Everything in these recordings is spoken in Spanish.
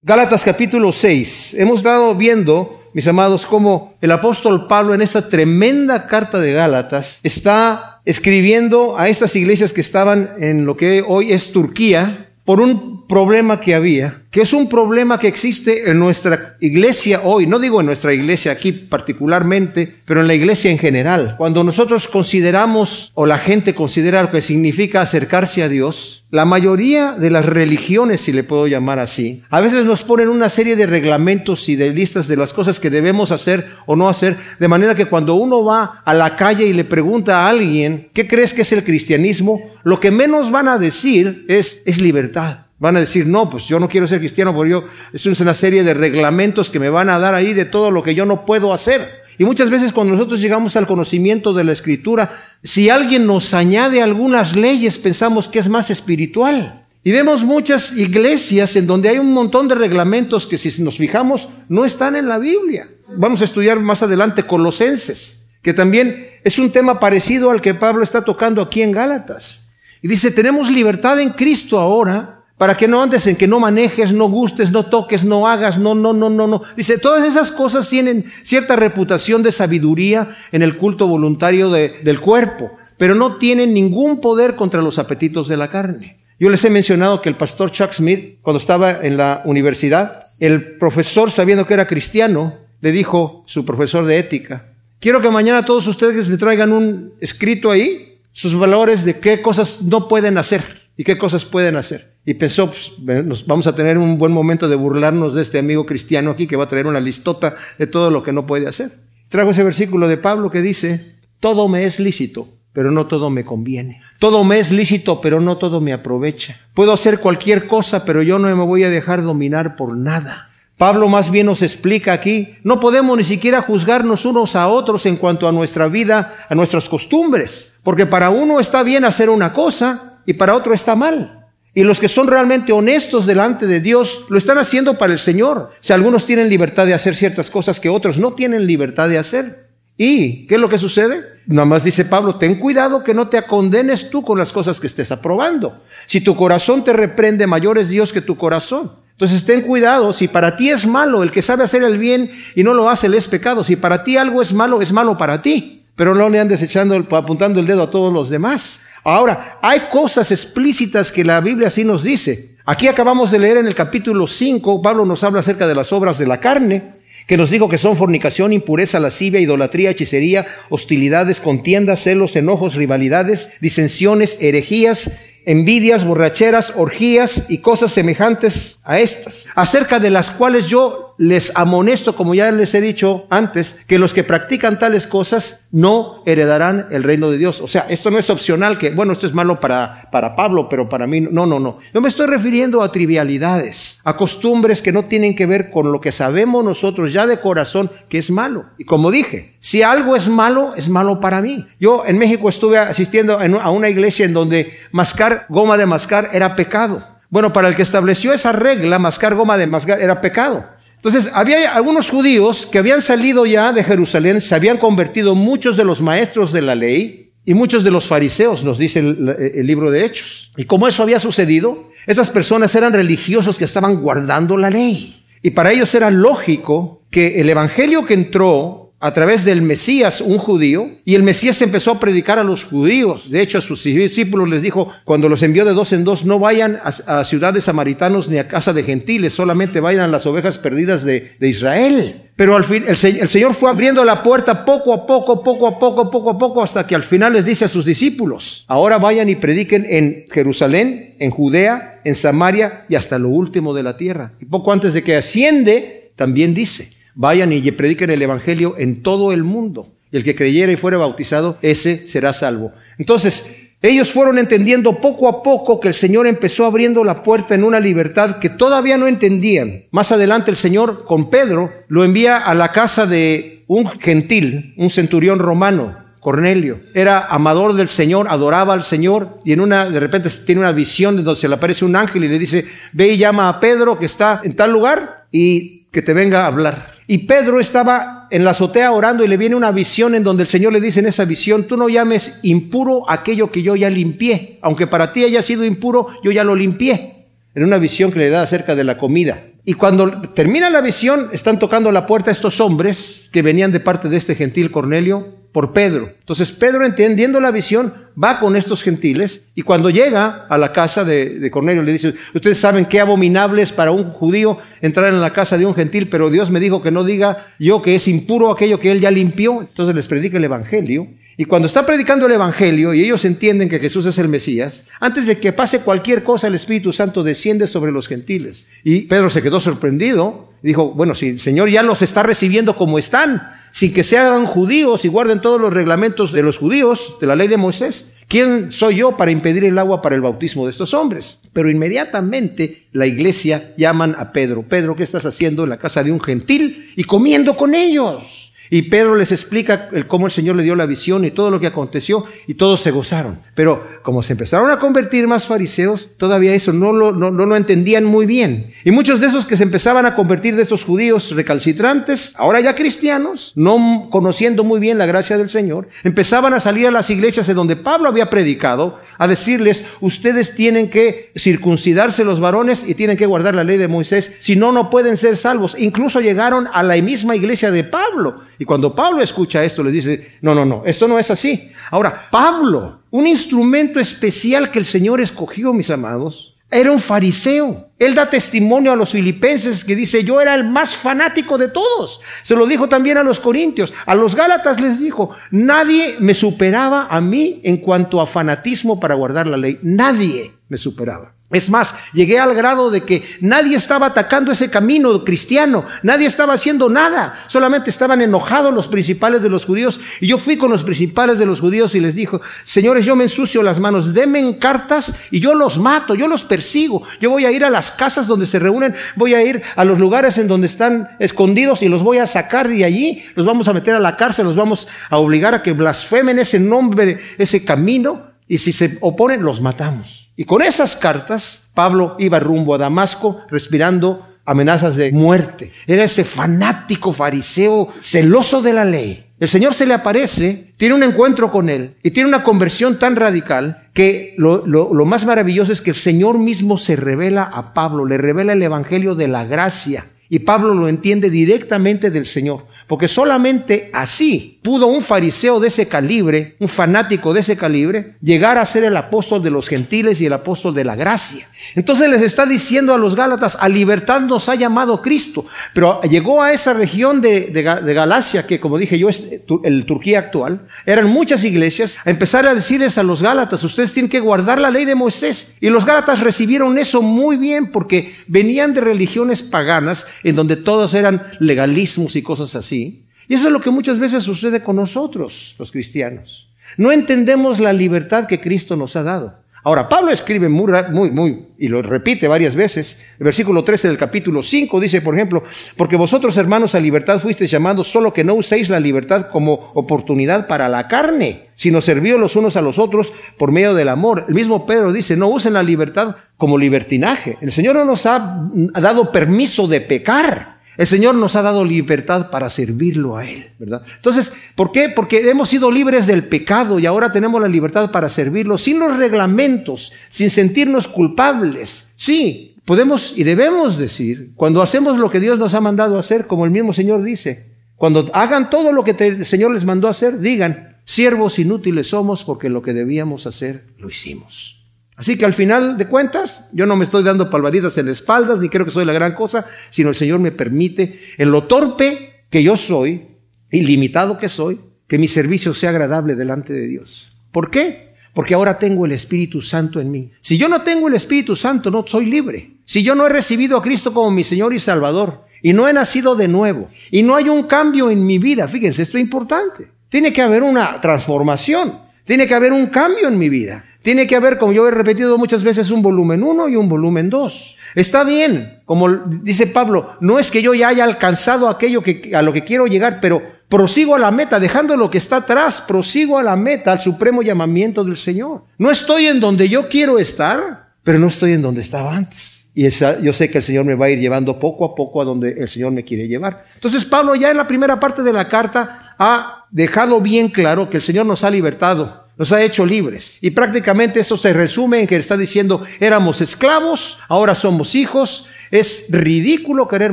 Gálatas capítulo 6. Hemos estado viendo, mis amados, cómo el apóstol Pablo en esta tremenda carta de Gálatas está escribiendo a estas iglesias que estaban en lo que hoy es Turquía por un problema que había, que es un problema que existe en nuestra iglesia hoy, no digo en nuestra iglesia aquí particularmente, pero en la iglesia en general. Cuando nosotros consideramos o la gente considera lo que significa acercarse a Dios, la mayoría de las religiones, si le puedo llamar así, a veces nos ponen una serie de reglamentos y de listas de las cosas que debemos hacer o no hacer, de manera que cuando uno va a la calle y le pregunta a alguien, ¿qué crees que es el cristianismo? Lo que menos van a decir es, es libertad. Van a decir, no, pues yo no quiero ser cristiano porque yo, es una serie de reglamentos que me van a dar ahí de todo lo que yo no puedo hacer. Y muchas veces cuando nosotros llegamos al conocimiento de la escritura, si alguien nos añade algunas leyes, pensamos que es más espiritual. Y vemos muchas iglesias en donde hay un montón de reglamentos que si nos fijamos no están en la Biblia. Vamos a estudiar más adelante Colosenses, que también es un tema parecido al que Pablo está tocando aquí en Gálatas. Y dice, tenemos libertad en Cristo ahora, para que no andes en que no manejes, no gustes, no toques, no hagas, no, no, no, no, no. Dice, todas esas cosas tienen cierta reputación de sabiduría en el culto voluntario del cuerpo, pero no tienen ningún poder contra los apetitos de la carne. Yo les he mencionado que el pastor Chuck Smith, cuando estaba en la universidad, el profesor, sabiendo que era cristiano, le dijo, su profesor de ética, quiero que mañana todos ustedes me traigan un escrito ahí, sus valores de qué cosas no pueden hacer ¿Y qué cosas pueden hacer? Y pensó, pues, nos vamos a tener un buen momento de burlarnos de este amigo cristiano aquí que va a traer una listota de todo lo que no puede hacer. Trago ese versículo de Pablo que dice, todo me es lícito, pero no todo me conviene. Todo me es lícito, pero no todo me aprovecha. Puedo hacer cualquier cosa, pero yo no me voy a dejar dominar por nada. Pablo más bien nos explica aquí, no podemos ni siquiera juzgarnos unos a otros en cuanto a nuestra vida, a nuestras costumbres, porque para uno está bien hacer una cosa, y para otro está mal. Y los que son realmente honestos delante de Dios lo están haciendo para el Señor. Si algunos tienen libertad de hacer ciertas cosas que otros no tienen libertad de hacer. ¿Y qué es lo que sucede? Nada más dice Pablo, ten cuidado que no te condenes tú con las cosas que estés aprobando. Si tu corazón te reprende, mayor es Dios que tu corazón. Entonces ten cuidado, si para ti es malo, el que sabe hacer el bien y no lo hace, le es pecado. Si para ti algo es malo, es malo para ti. Pero no le andes echando, apuntando el dedo a todos los demás. Ahora, hay cosas explícitas que la Biblia sí nos dice. Aquí acabamos de leer en el capítulo 5, Pablo nos habla acerca de las obras de la carne, que nos dijo que son fornicación, impureza, lascivia, idolatría, hechicería, hostilidades, contiendas, celos, enojos, rivalidades, disensiones, herejías, envidias, borracheras, orgías y cosas semejantes a estas, acerca de las cuales yo les amonesto, como ya les he dicho antes, que los que practican tales cosas no heredarán el reino de Dios. O sea, esto no es opcional, que bueno, esto es malo para, para Pablo, pero para mí no, no, no. Yo me estoy refiriendo a trivialidades, a costumbres que no tienen que ver con lo que sabemos nosotros ya de corazón que es malo. Y como dije, si algo es malo, es malo para mí. Yo en México estuve asistiendo a una iglesia en donde mascar goma de mascar era pecado. Bueno, para el que estableció esa regla, mascar goma de mascar era pecado. Entonces, había algunos judíos que habían salido ya de Jerusalén, se habían convertido muchos de los maestros de la ley y muchos de los fariseos, nos dice el, libro de Hechos. Y como eso había sucedido, esas personas eran religiosos que estaban guardando la ley. Y para ellos era lógico que el evangelio que entró a través del Mesías, un judío, y el Mesías empezó a predicar a los judíos. De hecho, a sus discípulos les dijo, cuando los envió de dos en dos, no vayan a, ciudades samaritanos ni a casa de gentiles, solamente vayan a las ovejas perdidas de, Israel. Pero al fin, el, el, Señor fue abriendo la puerta poco a poco, poco a poco, poco a poco, hasta que al final les dice a sus discípulos, ahora vayan y prediquen en Jerusalén, en Judea, en Samaria y hasta lo último de la tierra. Y poco antes de que asciende, también dice, vayan y prediquen el Evangelio en todo el mundo. Y el que creyera y fuera bautizado, ese será salvo. Entonces, ellos fueron entendiendo poco a poco que el Señor empezó abriendo la puerta en una libertad que todavía no entendían. Más adelante el Señor con Pedro lo envía a la casa de un gentil, un centurión romano, Cornelio. Era amador del Señor, adoraba al Señor y en una, de repente tiene una visión de donde se le aparece un ángel y le dice, ve y llama a Pedro que está en tal lugar y que te venga a hablar. Y Pedro estaba en la azotea orando y le viene una visión en donde el Señor le dice en esa visión, tú no llames impuro aquello que yo ya limpié, aunque para ti haya sido impuro, yo ya lo limpié. en una visión que le da acerca de la comida. Y cuando termina la visión, están tocando la puerta estos hombres que venían de parte de este gentil Cornelio por Pedro. Entonces Pedro, entendiendo la visión, va con estos gentiles y cuando llega a la casa de, Cornelio le dice, ustedes saben qué abominable es para un judío entrar en la casa de un gentil, pero Dios me dijo que no diga yo que es impuro aquello que él ya limpió. Entonces les predica el Evangelio y cuando está predicando el Evangelio y ellos entienden que Jesús es el Mesías, antes de que pase cualquier cosa, el Espíritu Santo desciende sobre los gentiles. Y Pedro se quedó sorprendido y dijo, bueno, si el Señor ya los está recibiendo como están, sin que se hagan judíos y guarden todos los reglamentos de los judíos, de la ley de Moisés, ¿quién soy yo para impedir el agua para el bautismo de estos hombres? Pero inmediatamente la iglesia llaman a Pedro, Pedro, ¿qué estás haciendo en la casa de un gentil y comiendo con ellos? Y Pedro les explica cómo el Señor le dio la visión y todo lo que aconteció y todos se gozaron. Pero como se empezaron a convertir más fariseos, todavía eso no lo, no, no lo entendían muy bien. Y muchos de esos que se empezaban a convertir de estos judíos recalcitrantes, ahora ya cristianos, no conociendo muy bien la gracia del Señor, empezaban a salir a las iglesias de donde Pablo había predicado a decirles, ustedes tienen que circuncidarse los varones y tienen que guardar la ley de Moisés, si no, no pueden ser salvos. Incluso llegaron a la misma iglesia de Pablo y cuando Pablo escucha esto, les dice, no, no, no, esto no es así. Ahora, Pablo, un instrumento especial que el Señor escogió, mis amados, era un fariseo. Él da testimonio a los filipenses que dice, yo era el más fanático de todos. Se lo dijo también a los corintios. A los gálatas les dijo, nadie me superaba a mí en cuanto a fanatismo para guardar la ley. Nadie me superaba. Es más, llegué al grado de que nadie estaba atacando ese camino cristiano, nadie estaba haciendo nada, solamente estaban enojados los principales de los judíos. Y yo fui con los principales de los judíos y les dijo, señores, yo me ensucio las manos, denme cartas y yo los mato, yo los persigo, yo voy a ir a las casas donde se reúnen, voy a ir a los lugares en donde están escondidos y los voy a sacar de allí, los vamos a meter a la cárcel, los vamos a obligar a que blasfemen ese nombre, ese camino, y si se oponen, los matamos. Y con esas cartas, Pablo iba rumbo a Damasco respirando amenazas de muerte. Era ese fanático fariseo celoso de la ley. El Señor se le aparece, tiene un encuentro con él y tiene una conversión tan radical que lo, lo, más maravilloso es que el Señor mismo se revela a Pablo, le revela el Evangelio de la gracia y Pablo lo entiende directamente del Señor. Porque solamente así pudo un fariseo de ese calibre, un fanático de ese calibre, llegar a ser el apóstol de los gentiles y el apóstol de la gracia. Entonces les está diciendo a los Gálatas, a libertad nos ha llamado Cristo. Pero llegó a esa región de, Galacia, que como dije yo es el Turquía actual, eran muchas iglesias, a empezar a decirles a los Gálatas, ustedes tienen que guardar la ley de Moisés. Y los Gálatas recibieron eso muy bien porque venían de religiones paganas en donde todos eran legalismos y cosas así. Y eso es lo que muchas veces sucede con nosotros, los cristianos. No entendemos la libertad que Cristo nos ha dado. Ahora, Pablo escribe muy, muy, muy, y lo repite varias veces, el versículo 13 del capítulo 5 dice, por ejemplo, porque vosotros hermanos a libertad fuisteis llamados, solo que no uséis la libertad como oportunidad para la carne, sino servíos los unos a los otros por medio del amor. El mismo Pedro dice, no usen la libertad como libertinaje. El Señor no nos ha dado permiso de pecar. El Señor nos ha dado libertad para servirlo a Él, ¿verdad? Entonces, ¿por qué? Porque hemos sido libres del pecado y ahora tenemos la libertad para servirlo sin los reglamentos, sin sentirnos culpables. Sí, podemos y debemos decir, cuando hacemos lo que Dios nos ha mandado hacer, como el mismo Señor dice, cuando hagan todo lo que el Señor les mandó hacer, digan, siervos inútiles somos porque lo que debíamos hacer lo hicimos. Así que al final de cuentas, yo no me estoy dando palmaditas en las espaldas, ni creo que soy la gran cosa, sino el Señor me permite, en lo torpe que yo soy, ilimitado que soy, que mi servicio sea agradable delante de Dios. ¿Por qué? Porque ahora tengo el Espíritu Santo en mí. Si yo no tengo el Espíritu Santo, no soy libre. Si yo no he recibido a Cristo como mi Señor y Salvador, y no he nacido de nuevo, y no hay un cambio en mi vida, fíjense, esto es importante. Tiene que haber una transformación, tiene que haber un cambio en mi vida. Tiene que haber, como yo he repetido muchas veces, un volumen 1 y un volumen 2. Está bien, como dice Pablo, no es que yo ya haya alcanzado aquello que, a lo que quiero llegar, pero prosigo a la meta, dejando lo que está atrás, prosigo a la meta, al supremo llamamiento del Señor. No estoy en donde yo quiero estar, pero no estoy en donde estaba antes. Y yo sé que el Señor me va a ir llevando poco a poco a donde el Señor me quiere llevar. Entonces Pablo ya en la primera parte de la carta ha dejado bien claro que el Señor nos ha libertado nos ha hecho libres. Y prácticamente esto se resume en que está diciendo, éramos esclavos, ahora somos hijos. Es ridículo querer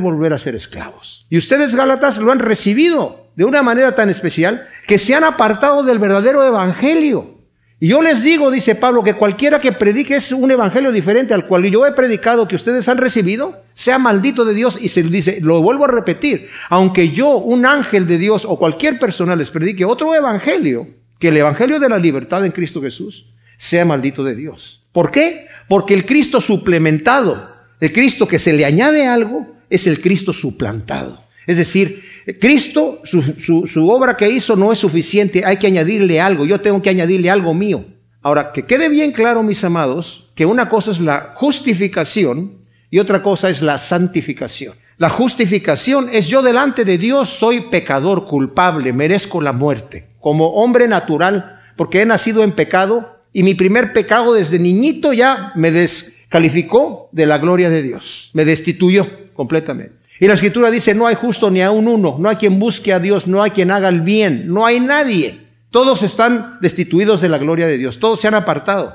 volver a ser esclavos. Y ustedes, Gálatas, lo han recibido de una manera tan especial que se han apartado del verdadero evangelio. Y yo les digo, dice Pablo, que cualquiera que predique es un evangelio diferente al cual yo he predicado que ustedes han recibido, sea maldito de Dios. Y se dice, lo vuelvo a repetir, aunque yo, un ángel de Dios o cualquier persona les predique otro evangelio, que el evangelio de la libertad en Cristo Jesús, sea maldito de Dios. ¿Por qué? Porque el Cristo suplementado, el Cristo que se le añade algo, es el Cristo suplantado. Es decir, Cristo, su, obra que hizo no es suficiente, hay que añadirle algo, yo tengo que añadirle algo mío. Ahora, que quede bien claro, mis amados, que una cosa es la justificación y otra cosa es la santificación. La justificación es yo delante de Dios soy pecador, culpable, merezco la muerte, como hombre natural, porque he nacido en pecado y mi primer pecado desde niñito ya me descalificó de la gloria de Dios, me destituyó completamente. Y la escritura dice, no hay justo ni a un uno, no hay quien busque a Dios, no hay quien haga el bien, no hay nadie. Todos están destituidos de la gloria de Dios, todos se han apartado.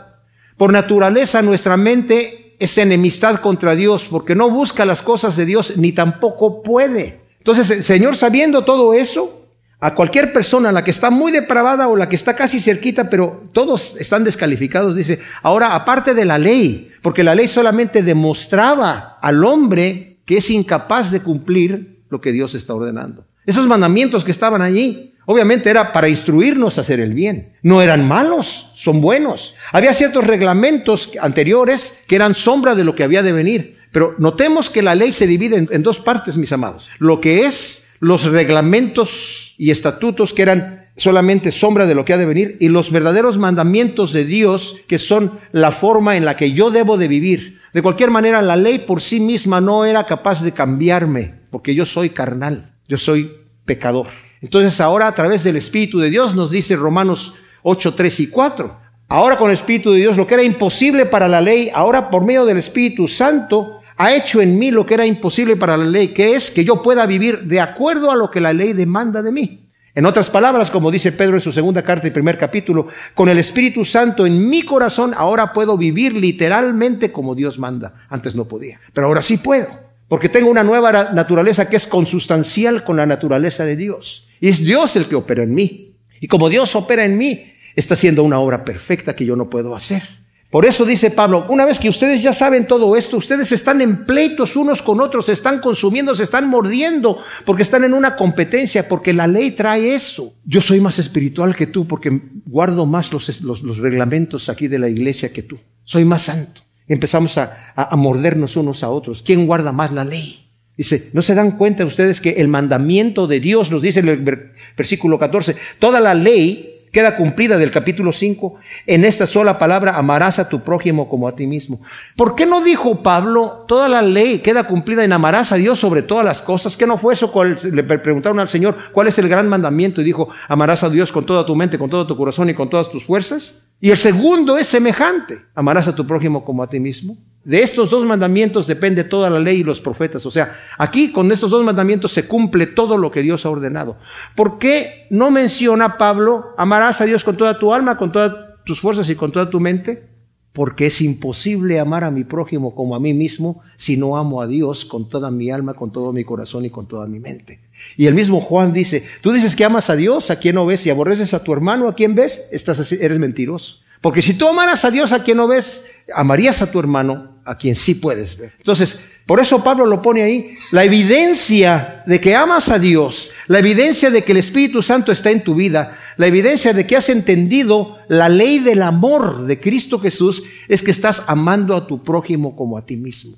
Por naturaleza nuestra mente es enemistad contra Dios porque no busca las cosas de Dios ni tampoco puede. Entonces el Señor sabiendo todo eso, a cualquier persona, la que está muy depravada o la que está casi cerquita, pero todos están descalificados, dice, ahora aparte de la ley, porque la ley solamente demostraba al hombre que es incapaz de cumplir lo que Dios está ordenando. Esos mandamientos que estaban allí, obviamente era para instruirnos a hacer el bien. No eran malos, son buenos. Había ciertos reglamentos anteriores que eran sombra de lo que había de venir. Pero notemos que la ley se divide en, dos partes, mis amados. Lo que es los reglamentos y estatutos que eran solamente sombra de lo que ha de venir y los verdaderos mandamientos de Dios que son la forma en la que yo debo de vivir. De cualquier manera, la ley por sí misma no era capaz de cambiarme, porque yo soy carnal, yo soy pecador. Entonces ahora a través del Espíritu de Dios nos dice Romanos 8, 3 y 4. Ahora con el Espíritu de Dios, lo que era imposible para la ley, ahora por medio del Espíritu Santo, ha hecho en mí lo que era imposible para la ley, que es que yo pueda vivir de acuerdo a lo que la ley demanda de mí. En otras palabras, como dice Pedro en su segunda carta y primer capítulo, con el Espíritu Santo en mi corazón ahora puedo vivir literalmente como Dios manda. Antes no podía, pero ahora sí puedo, porque tengo una nueva naturaleza que es consustancial con la naturaleza de Dios. Y es Dios el que opera en mí. Y como Dios opera en mí, está haciendo una obra perfecta que yo no puedo hacer. Por eso dice Pablo, una vez que ustedes ya saben todo esto, ustedes están en pleitos unos con otros, se están consumiendo, se están mordiendo, porque están en una competencia, porque la ley trae eso. Yo soy más espiritual que tú porque guardo más los, los, reglamentos aquí de la iglesia que tú. Soy más santo. Empezamos a, a mordernos unos a otros. ¿Quién guarda más la ley? Dice, ¿no se dan cuenta ustedes que el mandamiento de Dios, nos dice en el versículo 14, toda la ley queda cumplida del capítulo 5 en esta sola palabra, amarás a tu prójimo como a ti mismo. ¿Por qué no dijo Pablo, toda la ley queda cumplida en amarás a Dios sobre todas las cosas? ¿Qué no fue eso? Le preguntaron al Señor, ¿cuál es el gran mandamiento? Y dijo, amarás a Dios con toda tu mente, con todo tu corazón y con todas tus fuerzas. Y el segundo es semejante, amarás a tu prójimo como a ti mismo. De estos dos mandamientos depende toda la ley y los profetas. O sea, aquí con estos dos mandamientos se cumple todo lo que Dios ha ordenado. ¿Por qué no menciona Pablo, amarás a Dios con toda tu alma, con todas tus fuerzas y con toda tu mente? Porque es imposible amar a mi prójimo como a mí mismo si no amo a Dios con toda mi alma, con todo mi corazón y con toda mi mente. Y el mismo Juan dice, tú dices que amas a Dios, a quien no ves, y aborreces a tu hermano, a quien ves, estás, eres mentiroso. Porque si tú amaras a Dios, a quien no ves, amarías a tu hermano, a quien sí puedes ver. Entonces, por eso Pablo lo pone ahí, la evidencia de que amas a Dios, la evidencia de que el Espíritu Santo está en tu vida, la evidencia de que has entendido la ley del amor de Cristo Jesús, es que estás amando a tu prójimo como a ti mismo.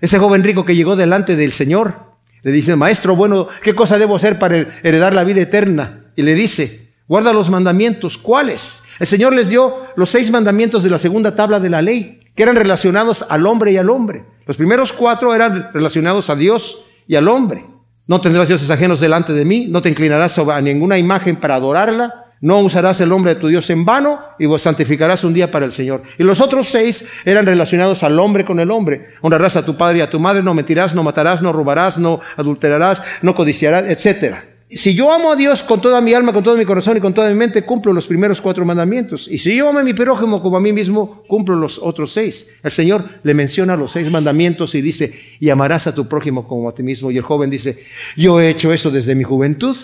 Ese joven rico que llegó delante del Señor, le dice, maestro, bueno, ¿qué cosa debo hacer para heredar la vida eterna? Y le dice, guarda los mandamientos, ¿cuáles? El Señor les dio los seis mandamientos de la segunda tabla de la ley que eran relacionados al hombre y al hombre. Los primeros cuatro eran relacionados a Dios y al hombre. No tendrás dioses ajenos delante de mí, no te inclinarás sobre ninguna imagen para adorarla, no usarás el nombre de tu Dios en vano y vos santificarás un día para el Señor. Y los otros seis eran relacionados al hombre con el hombre. Honrarás a tu padre y a tu madre, no mentirás, no matarás, no robarás, no adulterarás, no codiciarás, etc. si yo amo a Dios con toda mi alma, con todo mi corazón y con toda mi mente, cumplo los primeros cuatro mandamientos. Y si yo amo a mi prójimo como a mí mismo, cumplo los otros seis. El Señor le menciona los seis mandamientos y dice, y amarás a tu prójimo como a ti mismo. Y el joven dice, yo he hecho eso desde mi juventud,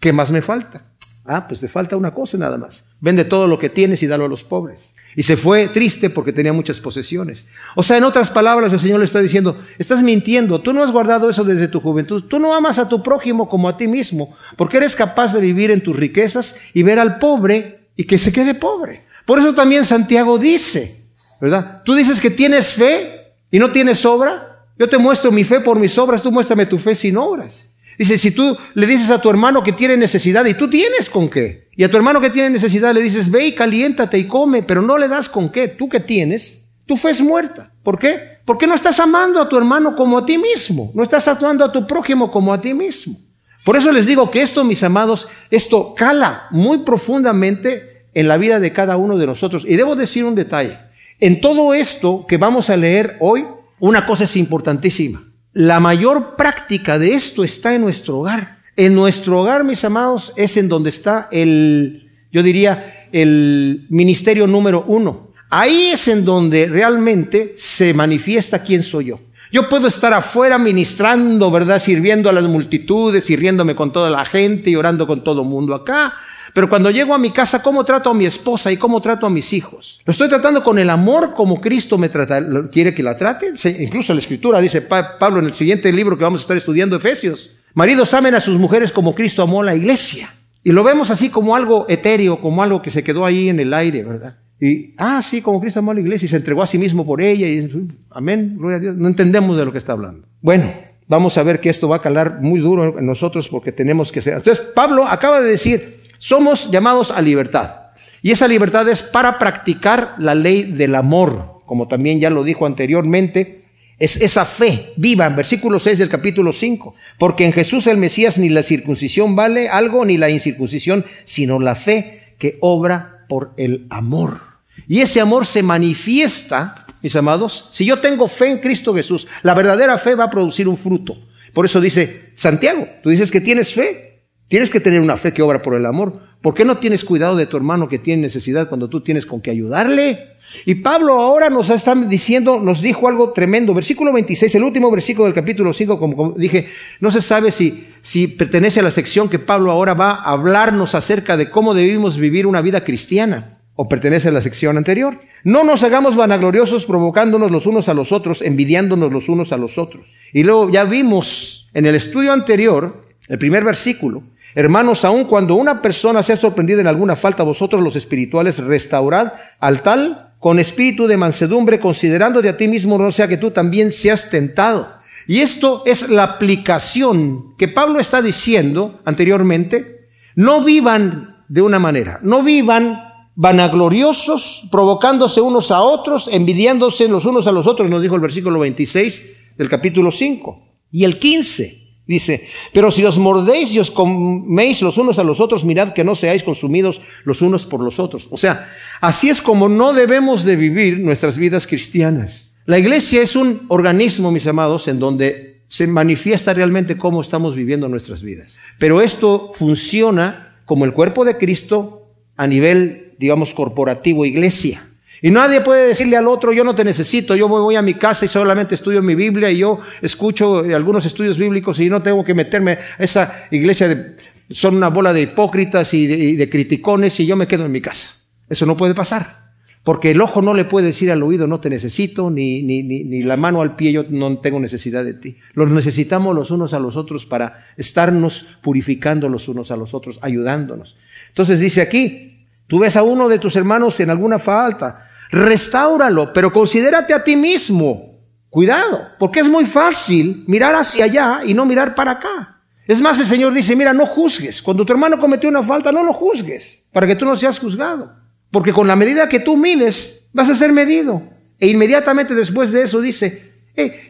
¿qué más me falta? Ah, pues te falta una cosa nada más. Vende todo lo que tienes y dalo a los pobres. Y se fue triste porque tenía muchas posesiones. O sea, en otras palabras, el Señor le está diciendo, estás mintiendo, tú no has guardado eso desde tu juventud, tú no amas a tu prójimo como a ti mismo, porque eres capaz de vivir en tus riquezas y ver al pobre y que se quede pobre. Por eso también Santiago dice, ¿verdad? Tú dices que tienes fe y no tienes obra. Yo te muestro mi fe por mis obras, tú muéstrame tu fe sin obras. Dice, si tú le dices a tu hermano que tiene necesidad y tú tienes con qué, y a tu hermano que tiene necesidad le dices, ve y caliéntate y come, pero no le das con qué, tú que tienes, tu fe muerta. ¿Por qué? Porque no estás amando a tu hermano como a ti mismo, no estás actuando a tu prójimo como a ti mismo. Por eso les digo que esto, mis amados, esto cala muy profundamente en la vida de cada uno de nosotros. Y debo decir un detalle. En todo esto que vamos a leer hoy, una cosa es importantísima. La mayor práctica de esto está en nuestro hogar. En nuestro hogar, mis amados, es en donde está el, yo diría, el ministerio número uno. Ahí es en donde realmente se manifiesta quién soy yo. Yo puedo estar afuera ministrando, ¿verdad? Sirviendo a las multitudes, sirviéndome con toda la gente y orando con todo el mundo acá. Pero cuando llego a mi casa, ¿cómo trato a mi esposa y cómo trato a mis hijos? ¿Lo estoy tratando con el amor como Cristo me trata, quiere que la trate? Incluso la escritura dice Pablo en el siguiente libro que vamos a estar estudiando, Efesios. Maridos amen a sus mujeres como Cristo amó a la iglesia. Y lo vemos así como algo etéreo, como algo que se quedó ahí en el aire, ¿verdad? Y, ah, sí, como Cristo amó a la iglesia y se entregó a sí mismo por ella. Y, amén, gloria a Dios. No entendemos de lo que está hablando. Bueno, vamos a ver que esto va a calar muy duro en nosotros porque tenemos que ser. Entonces, Pablo acaba de decir, somos llamados a libertad. Y esa libertad es para practicar la ley del amor, como también ya lo dijo anteriormente. Es esa fe viva en versículo 6 del capítulo 5. Porque en Jesús el Mesías ni la circuncisión vale algo, ni la incircuncisión, sino la fe que obra por el amor. Y ese amor se manifiesta, mis amados, si yo tengo fe en Cristo Jesús, la verdadera fe va a producir un fruto. Por eso dice Santiago, tú dices que tienes fe, Tienes que tener una fe que obra por el amor. ¿Por qué no tienes cuidado de tu hermano que tiene necesidad cuando tú tienes con qué ayudarle? Y Pablo ahora nos está diciendo, nos dijo algo tremendo. Versículo 26, el último versículo del capítulo 5, como, dije, no se sabe si, si pertenece a la sección que Pablo ahora va a hablarnos acerca de cómo debemos vivir una vida cristiana o pertenece a la sección anterior. No nos hagamos vanagloriosos provocándonos los unos a los otros, envidiándonos los unos a los otros. Y luego ya vimos en el estudio anterior, el primer versículo, Hermanos, aun cuando una persona sea sorprendida en alguna falta, vosotros los espirituales restaurad al tal con espíritu de mansedumbre, considerando de a ti mismo, no sea que tú también seas tentado. Y esto es la aplicación que Pablo está diciendo anteriormente. No vivan de una manera, no vivan vanagloriosos, provocándose unos a otros, envidiándose los unos a los otros, nos dijo el versículo 26 del capítulo 5. Y el 15, Dice, pero si os mordéis y os coméis los unos a los otros, mirad que no seáis consumidos los unos por los otros. O sea, así es como no debemos de vivir nuestras vidas cristianas. La iglesia es un organismo, mis amados, en donde se manifiesta realmente cómo estamos viviendo nuestras vidas. Pero esto funciona como el cuerpo de Cristo a nivel, digamos, corporativo, iglesia. Y nadie puede decirle al otro, yo no te necesito, yo voy a mi casa y solamente estudio mi Biblia y yo escucho algunos estudios bíblicos y no tengo que meterme a esa iglesia, de, son una bola de hipócritas y de, criticones y yo me quedo en mi casa. Eso no puede pasar. Porque el ojo no le puede decir al oído, no te necesito, ni, ni, ni, ni, la mano al pie, yo no tengo necesidad de ti. Los necesitamos los unos a los otros para estarnos purificando los unos a los otros, ayudándonos. Entonces dice aquí, tú ves a uno de tus hermanos en alguna falta, Restáuralo, pero considérate a ti mismo. Cuidado, porque es muy fácil mirar hacia allá y no mirar para acá. Es más, el Señor dice, mira, no juzgues. Cuando tu hermano cometió una falta, no lo juzgues, para que tú no seas juzgado. Porque con la medida que tú mides, vas a ser medido. E inmediatamente después de eso dice,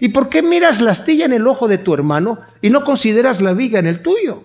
¿y por qué miras la astilla en el ojo de tu hermano y no consideras la viga en el tuyo?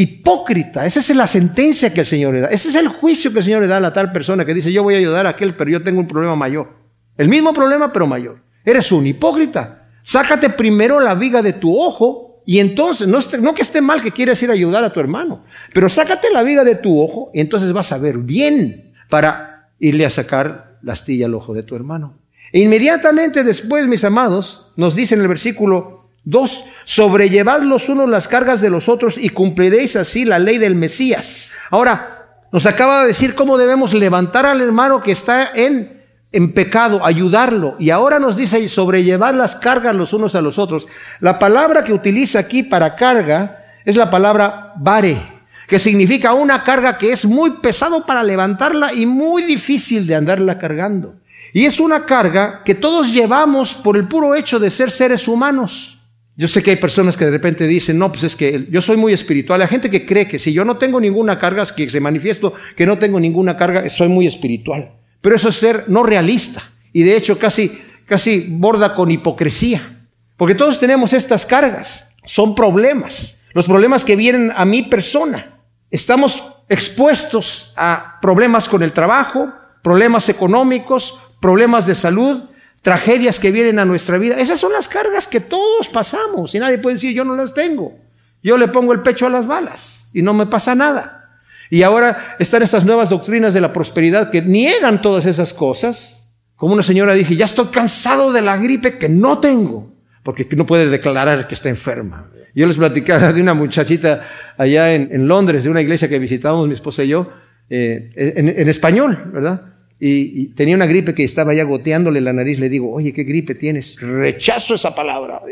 Hipócrita, esa es la sentencia que el Señor le da. Ese es el juicio que el Señor le da a la tal persona que dice, yo voy a ayudar a aquel, pero yo tengo un problema mayor. El mismo problema, pero mayor. Eres un hipócrita. Sácate primero la viga de tu ojo y entonces, no, que esté mal que quieras ir a ayudar a tu hermano, pero sácate la viga de tu ojo y entonces vas a ver bien para irle a sacar la astilla al ojo de tu hermano. E inmediatamente después, mis amados, nos dice en el versículo 2, sobrellevad los unos las cargas de los otros y cumpliréis así la ley del Mesías. Ahora, nos acaba de decir cómo debemos levantar al hermano que está en, en pecado, ayudarlo. Y ahora nos dice sobrellevar las cargas los unos a los otros. La palabra que utiliza aquí para carga es la palabra bare, que significa una carga que es muy pesado para levantarla y muy difícil de andarla cargando. Y es una carga que todos llevamos por el puro hecho de ser seres humanos. Yo sé que hay personas que de repente dicen, no, pues es que yo soy muy espiritual. Hay gente que cree que si yo no tengo ninguna carga, es que se manifiesto que no tengo ninguna carga, soy muy espiritual. Pero eso es ser no realista. Y de hecho casi, casi borda con hipocresía. Porque todos tenemos estas cargas. Son problemas. Los problemas que vienen a mi persona. Estamos expuestos a problemas con el trabajo, problemas económicos, problemas de salud, tragedias que vienen a nuestra vida. Esas son las cargas que todos pasamos y nadie puede decir yo no las tengo. Yo le pongo el pecho a las balas y no me pasa nada. Y ahora están estas nuevas doctrinas de la prosperidad que niegan todas esas cosas. Como una señora dije, ya estoy cansado de la gripe que no tengo, porque no puede declarar que está enferma. Yo les platicaba de una muchachita allá en, Londres, de una iglesia que visitamos mi esposa y yo, eh, en español, ¿verdad? Y, tenía una gripe que estaba ya goteándole la nariz, le digo, oye, ¿qué gripe tienes? Rechazo esa palabra.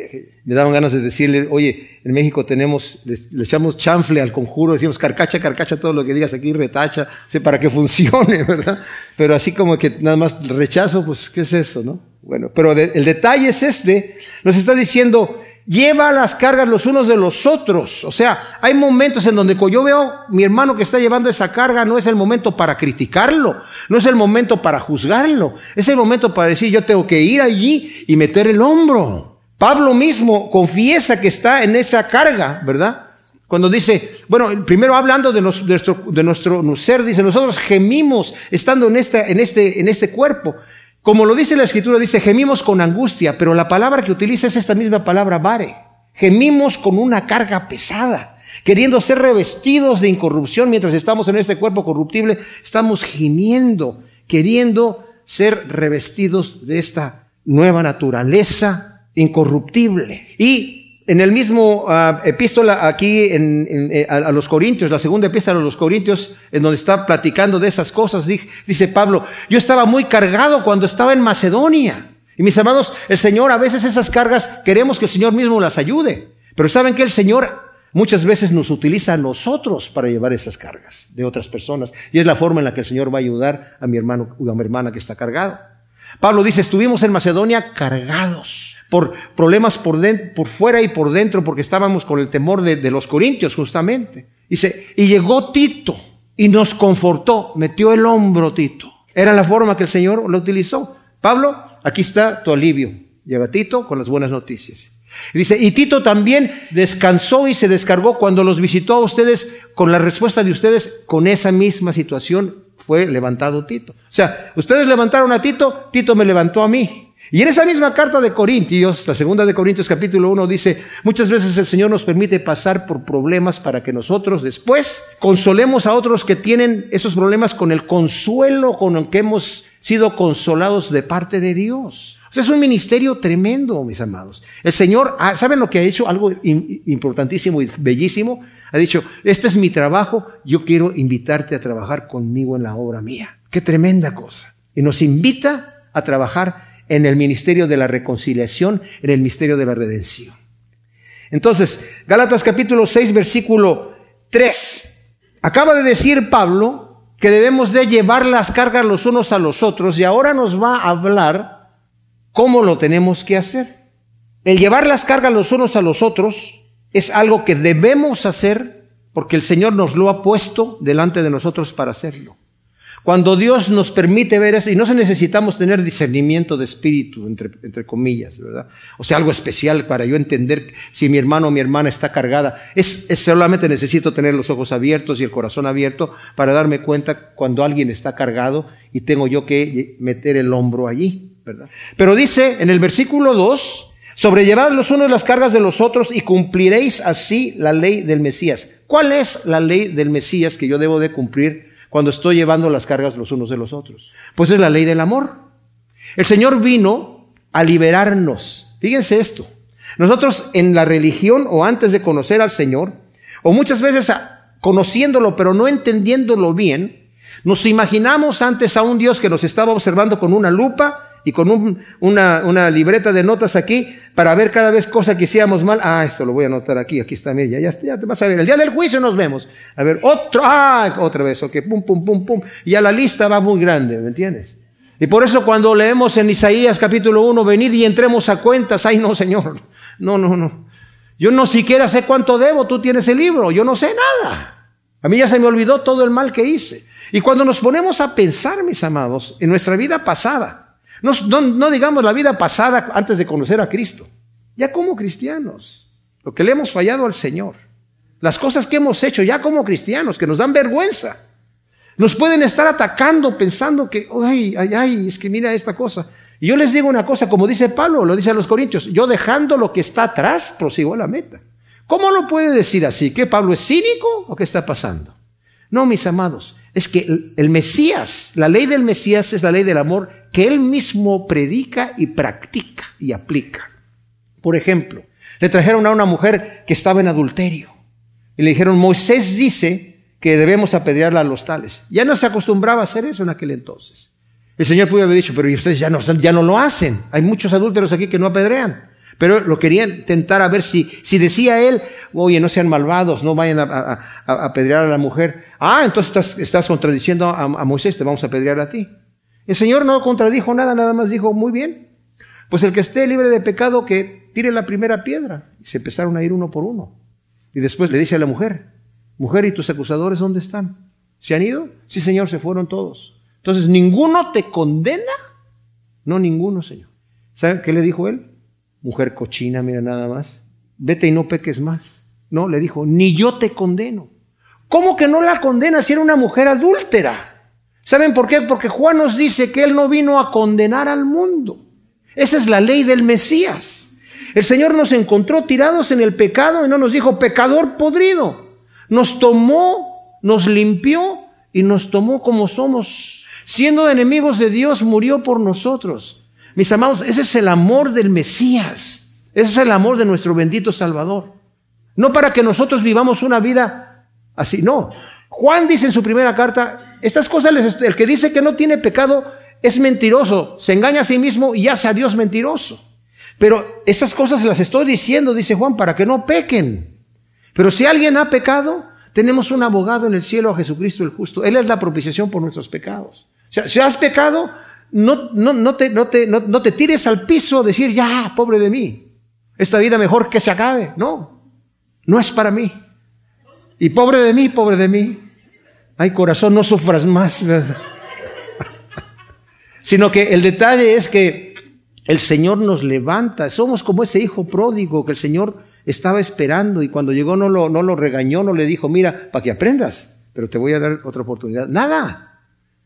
Me daban ganas de decirle, oye, en México tenemos, le, echamos chanfle al conjuro, decimos carcacha, carcacha, todo lo que digas aquí, retacha, para que funcione, ¿verdad? Pero así como que nada más rechazo, pues, ¿qué es eso, no? Bueno, pero el detalle es este, nos está diciendo, lleva las cargas los unos de los otros. O sea, hay momentos en donde yo veo mi hermano que está llevando esa carga, no es el momento para criticarlo, no es el momento para juzgarlo, es el momento para decir yo tengo que ir allí y meter el hombro. Pablo mismo confiesa que está en esa carga, ¿verdad? Cuando dice, bueno, primero hablando de, nuestro, de nuestro ser, dice, nosotros gemimos estando en, esta, en, este, en este cuerpo. Como lo dice la escritura, dice, gemimos con angustia, pero la palabra que utiliza es esta misma palabra, vare. Gemimos con una carga pesada, queriendo ser revestidos de incorrupción mientras estamos en este cuerpo corruptible, estamos gimiendo, queriendo ser revestidos de esta nueva naturaleza incorruptible. Y en el mismo ah, epístola aquí en, eh, a, los Corintios, la segunda epístola a los Corintios, en donde está platicando de esas cosas, dice Pablo, yo estaba muy cargado cuando estaba en Macedonia. Y mis amados, el Señor, a veces esas cargas queremos que el Señor mismo las ayude. Pero saben que el Señor muchas veces nos utiliza a nosotros para llevar esas cargas de otras personas. Y es la forma en la que el Señor va a ayudar a mi hermano o a mi hermana que está cargado. Pablo dice, estuvimos en Macedonia cargados por problemas por, por fuera y por dentro, porque estábamos con el temor de, de los corintios justamente. Dice, y llegó Tito y nos confortó, metió el hombro Tito. Era la forma que el Señor lo utilizó. Pablo, aquí está tu alivio. Llega Tito con las buenas noticias. Dice, y Tito también descansó y se descargó cuando los visitó a ustedes con la respuesta de ustedes con esa misma situación fue levantado Tito. O sea, ustedes levantaron a Tito, Tito me levantó a mí. Y en esa misma carta de Corintios, la segunda de Corintios capítulo 1 dice, muchas veces el Señor nos permite pasar por problemas para que nosotros después consolemos a otros que tienen esos problemas con el consuelo con el que hemos sido consolados de parte de Dios. O sea, es un ministerio tremendo, mis amados. El Señor, ah, ¿saben lo que ha hecho? Algo importantísimo y bellísimo. Ha dicho, este es mi trabajo, yo quiero invitarte a trabajar conmigo en la obra mía. Qué tremenda cosa. Y nos invita a trabajar en el ministerio de la reconciliación, en el misterio de la redención. Entonces, Gálatas capítulo 6, versículo 3. Acaba de decir Pablo que debemos de llevar las cargas los unos a los otros y ahora nos va a hablar cómo lo tenemos que hacer. El llevar las cargas los unos a los otros es algo que debemos hacer porque el Señor nos lo ha puesto delante de nosotros para hacerlo. Cuando Dios nos permite ver eso, y no se necesitamos tener discernimiento de espíritu, entre, comillas, ¿verdad? O sea, algo especial para yo entender si mi hermano o mi hermana está cargada. Es, es, solamente necesito tener los ojos abiertos y el corazón abierto para darme cuenta cuando alguien está cargado y tengo yo que meter el hombro allí, ¿verdad? Pero dice en el versículo 2, Sobrellevad los unos las cargas de los otros y cumpliréis así la ley del Mesías. ¿Cuál es la ley del Mesías que yo debo de cumplir cuando estoy llevando las cargas los unos de los otros? Pues es la ley del amor. El Señor vino a liberarnos. Fíjense esto. Nosotros en la religión o antes de conocer al Señor, o muchas veces conociéndolo pero no entendiéndolo bien, nos imaginamos antes a un Dios que nos estaba observando con una lupa y con una, libreta de notas aquí para ver cada vez cosa que hacíamos mal. Ah, esto lo voy a anotar aquí, aquí está, mira, ya, ya te vas a ver. El día del juicio nos vemos. A ver, otro, ah, otra vez, ok, pum, pum, pum, pum. Y ya la lista va muy grande, ¿me entiendes? Y por eso cuando leemos en Isaías capítulo 1, venid y entremos a cuentas, ay no, Señor, no, no, no. Yo no siquiera sé cuánto debo, tú tienes el libro, yo no sé nada. A mí ya se me olvidó todo el mal que hice. Y cuando nos ponemos a pensar, mis amados, en nuestra vida pasada, no, digamos la vida pasada antes de conocer a Cristo. Ya como cristianos, lo que le hemos fallado al Señor, las cosas que hemos hecho ya como cristianos, que nos dan vergüenza. Nos pueden estar atacando pensando que, ay, ay, ay, es que mira esta cosa. Y yo les digo una cosa, como dice Pablo, lo dice a los Corintios, yo dejando lo que está atrás, prosigo la meta. ¿Cómo lo puede decir así? ¿Que Pablo es cínico o qué está pasando? No, mis amados, es que el Mesías, la ley del Mesías es la ley del amor que él mismo predica y practica y aplica. Por ejemplo, le trajeron a una mujer que estaba en adulterio y le dijeron, Moisés dice que debemos apedrearla a los tales. Ya no se acostumbraba a hacer eso en aquel entonces. El Señor pudo haber dicho, pero ustedes ya no, no lo hacen. Hay muchos adúlteros aquí que no apedrean. Pero lo querían tentar a ver si, si decía él, oye, no sean malvados, no vayan a, apedrear a la mujer. Ah, entonces estás, contradiciendo a, a Moisés, te vamos a apedrear a ti. El Señor no contradijo nada, nada más dijo, muy bien, pues el que esté libre de pecado, que tire la primera piedra. Y se empezaron a ir uno por uno. Y después le dice a la mujer, mujer, ¿y tus acusadores dónde están? ¿Se han ido? Sí, Señor, se fueron todos. Entonces, ¿ninguno te condena? No, ninguno, Señor. ¿Sabe qué le dijo él? Mujer cochina, mira nada más. Vete y no peques más. No, le dijo, ni yo te condeno. ¿Cómo que no la condena si era una mujer adúltera? ¿Saben por qué? Porque Juan nos dice que Él no vino a condenar al mundo. Esa es la ley del Mesías. El Señor nos encontró tirados en el pecado y no nos dijo pecador podrido. Nos tomó, nos limpió y nos tomó como somos. Siendo enemigos de Dios, murió por nosotros. Mis amados, ese es el amor del Mesías. Ese es el amor de nuestro bendito Salvador. No para que nosotros vivamos una vida así, no. Juan dice en su primera carta, estas cosas, el que dice que no tiene pecado es mentiroso, se engaña a sí mismo y hace a Dios mentiroso. Pero estas cosas las estoy diciendo, dice Juan, para que no pequen. Pero si alguien ha pecado, tenemos un abogado en el cielo, a Jesucristo el justo. Él es la propiciación por nuestros pecados. O sea, si has pecado, no, te, no, te, no te tires al piso a decir, ya, pobre de mí. Esta vida mejor que se acabe. No, no es para mí. Y pobre de mí, pobre de mí. Ay, corazón, no sufras más. Sino que el detalle es que el Señor nos levanta. Somos como ese hijo pródigo que el Señor estaba esperando y cuando llegó no lo, no lo regañó, no le dijo, mira, para que aprendas, pero te voy a dar otra oportunidad. Nada,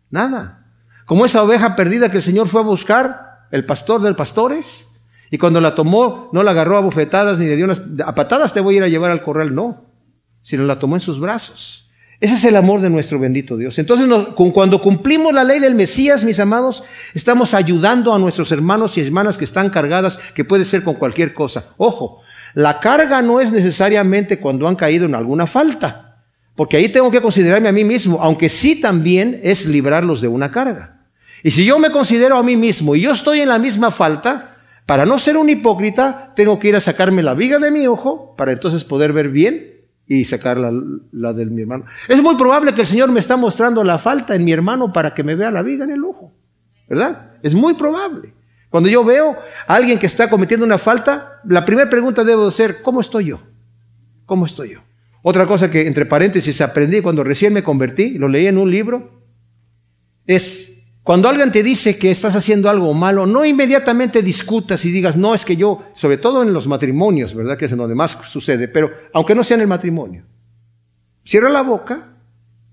nada. Como esa oveja perdida que el Señor fue a buscar, el pastor del pastores, y cuando la tomó, no la agarró a bufetadas ni le dio unas, a patadas te voy a ir a llevar al corral, no, sino la tomó en sus brazos ese es el amor de nuestro bendito Dios. Entonces, cuando cumplimos la ley del Mesías, mis amados, estamos ayudando a nuestros hermanos y hermanas que están cargadas, que puede ser con cualquier cosa. Ojo, la carga no es necesariamente cuando han caído en alguna falta, porque ahí tengo que considerarme a mí mismo, aunque sí también es librarlos de una carga. Y si yo me considero a mí mismo y yo estoy en la misma falta, para no ser un hipócrita, tengo que ir a sacarme la viga de mi ojo para entonces poder ver bien y sacar la, de mi hermano. Es muy probable que el Señor me está mostrando la falta en mi hermano para que me vea la vida en el ojo. ¿Verdad? Es muy probable. Cuando yo veo a alguien que está cometiendo una falta, la primera pregunta debo ser, ¿cómo estoy yo? ¿Cómo estoy yo? Otra cosa que entre paréntesis aprendí cuando recién me convertí, lo leí en un libro, es cuando alguien te dice que estás haciendo algo malo, no inmediatamente discutas y digas, no, es que yo, sobre todo en los matrimonios, ¿verdad? Que es en donde más sucede, pero aunque no sea en el matrimonio, cierra la boca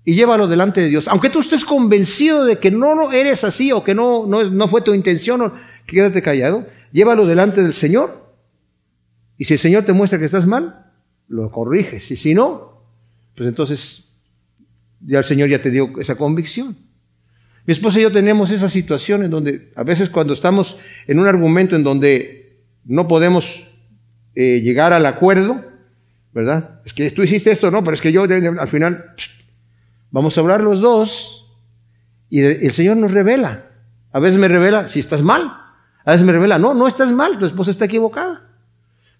y llévalo delante de Dios. Aunque tú estés convencido de que no, eres así o que no, no, no fue tu intención, quédate callado, llévalo delante del Señor Y si el Señor te muestra que estás mal, lo corriges. Y si no, pues entonces ya el Señor ya te dio esa convicción. Mi esposa y yo tenemos esa situación en donde a veces cuando estamos en un argumento en donde no podemos eh, llegar al acuerdo, ¿verdad? Es que tú hiciste esto, no, pero es que yo al final vamos a hablar los dos y el Señor nos revela. A veces me revela si estás mal, a veces me revela, no, no estás mal, tu esposa está equivocada.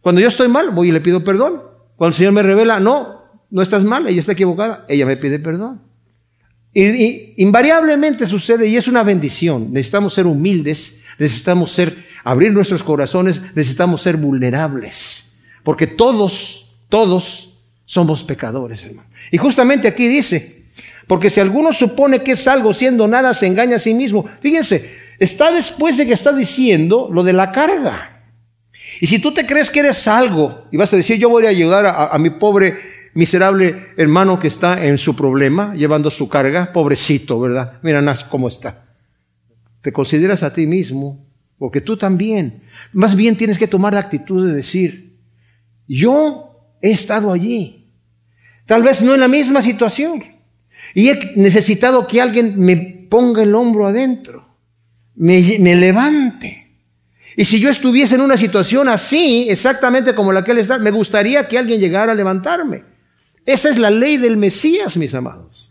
Cuando yo estoy mal, voy y le pido perdón. Cuando el Señor me revela, no, no estás mal, ella está equivocada, ella me pide perdón. Y, invariablemente sucede y es una bendición. Necesitamos ser humildes, necesitamos ser, abrir nuestros corazones, necesitamos ser vulnerables. Porque todos, todos somos pecadores, hermano. Y justamente aquí dice, porque si alguno supone que es algo siendo nada, se engaña a sí mismo. Fíjense, está después de que está diciendo lo de la carga. Y si tú te crees que eres algo y vas a decir, yo voy a ayudar a mi pobre miserable hermano que está en su problema, llevando su carga, pobrecito, ¿verdad? Mira cómo está. Te consideras a ti mismo, porque tú también. Más bien tienes que tomar la actitud de decir, yo he estado allí, tal vez no en la misma situación, y he necesitado que alguien me ponga el hombro adentro, me, me levante. Y si yo estuviese en una situación así, exactamente como la que él está, me gustaría que alguien llegara a levantarme. Esa es la ley del Mesías, mis amados.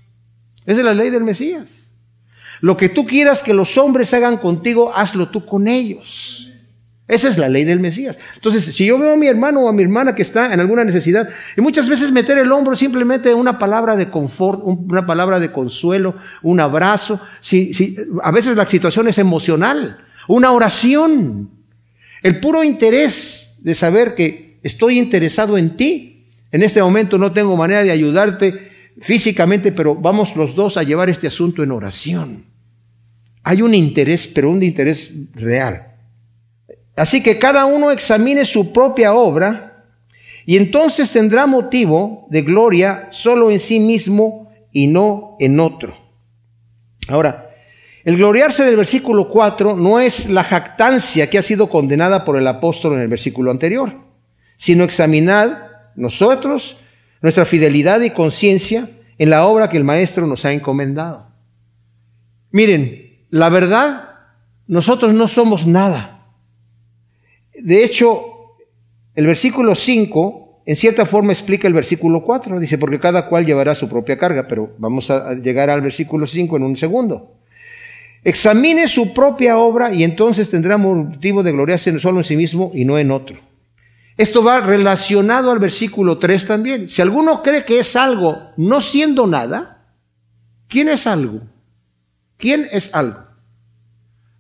Esa es la ley del Mesías. Lo que tú quieras que los hombres hagan contigo, hazlo tú con ellos. Esa es la ley del Mesías. Entonces, si yo veo a mi hermano o a mi hermana que está en alguna necesidad, y muchas veces meter el hombro simplemente una palabra de confort, una palabra de consuelo, un abrazo, si, si, a veces la situación es emocional, una oración, el puro interés de saber que estoy interesado en ti, en este momento no tengo manera de ayudarte físicamente, pero vamos los dos a llevar este asunto en oración. Hay un interés, pero un interés real. Así que cada uno examine su propia obra y entonces tendrá motivo de gloria solo en sí mismo y no en otro. Ahora, el gloriarse del versículo 4 no es la jactancia que ha sido condenada por el apóstol en el versículo anterior, sino examinar nosotros, nuestra fidelidad y conciencia en la obra que el Maestro nos ha encomendado. Miren, la verdad, nosotros no somos nada. De hecho, el versículo 5 en cierta forma explica el versículo 4. Dice, porque cada cual llevará su propia carga, pero vamos a llegar al versículo 5 en un segundo. Examine su propia obra y entonces tendrá motivo de gloriarse solo en sí mismo y no en otro. Esto va relacionado al versículo 3 también. Si alguno cree que es algo no siendo nada, ¿quién es algo? ¿Quién es algo?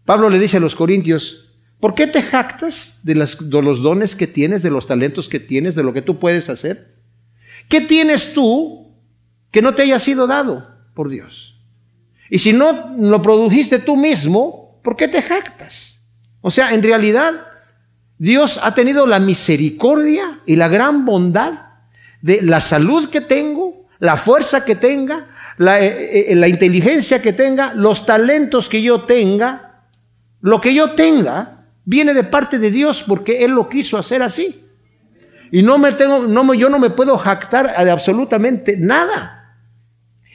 Pablo le dice a los corintios, ¿por qué te jactas de, de los dones que tienes, de los talentos que tienes, de lo que tú puedes hacer? ¿Qué tienes tú que no te haya sido dado por Dios? Y si no lo produjiste tú mismo, ¿por qué te jactas? O sea, en realidad Dios ha tenido la misericordia y la gran bondad de la salud que tengo, la fuerza que tenga, la, eh, eh, inteligencia que tenga, los talentos que yo tenga, lo que yo tenga, viene de parte de Dios porque Él lo quiso hacer así. Y no me tengo, no, yo no me puedo jactar de absolutamente nada.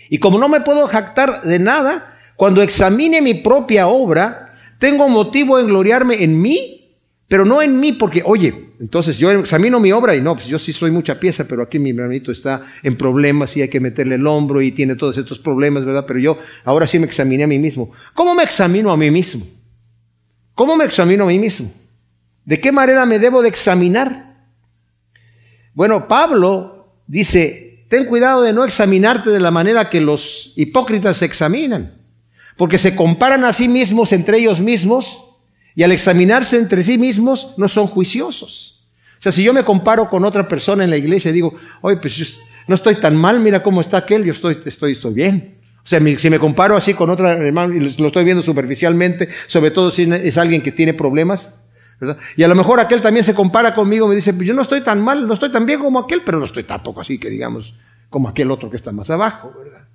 Y como no me puedo jactar de nada, cuando examine mi propia obra, tengo motivo en gloriarme en mí pero no en mí, porque, oye, entonces yo examino mi obra y no, pues yo sí soy mucha pieza, pero aquí mi hermanito está en problemas y hay que meterle el hombro y tiene todos estos problemas, ¿verdad? Pero yo ahora sí me examiné a mí mismo. ¿Cómo me examino a mí mismo? ¿Cómo me examino a mí mismo? ¿De qué manera me debo de examinar? Bueno, Pablo dice, ten cuidado de no examinarte de la manera que los hipócritas se examinan, porque se comparan a sí mismos entre ellos mismos y al examinarse entre sí mismos, no son juiciosos. O sea, si yo me comparo con otra persona en la iglesia y digo, oye, pues no estoy tan mal, mira cómo está aquel, yo estoy, estoy, estoy bien. O sea, si me comparo así con otra hermano y lo estoy viendo superficialmente, sobre todo si es alguien que tiene problemas, ¿verdad? Y a lo mejor aquel también se compara conmigo, me dice, pues yo no estoy tan mal, no estoy tan bien como aquel, pero no estoy tampoco así que digamos como aquel otro que está más abajo, ¿verdad?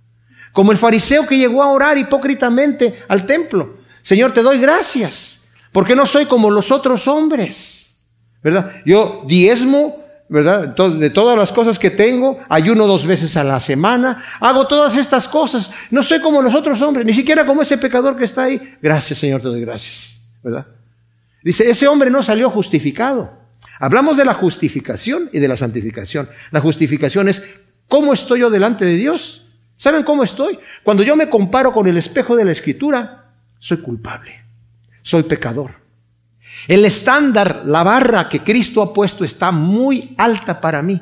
Como el fariseo que llegó a orar hipócritamente al templo. Señor, te doy gracias porque no soy como los otros hombres. ¿verdad? Yo diezmo, ¿verdad? De todas las cosas que tengo, ayuno dos veces a la semana, hago todas estas cosas. No soy como los otros hombres, ni siquiera como ese pecador que está ahí. Gracias, Señor, te doy gracias, ¿verdad? Dice, ese hombre no salió justificado. Hablamos de la justificación y de la santificación. La justificación es cómo estoy yo delante de Dios. ¿Saben cómo estoy? Cuando yo me comparo con el espejo de la escritura, soy culpable, soy pecador. El estándar, la barra que Cristo ha puesto está muy alta para mí.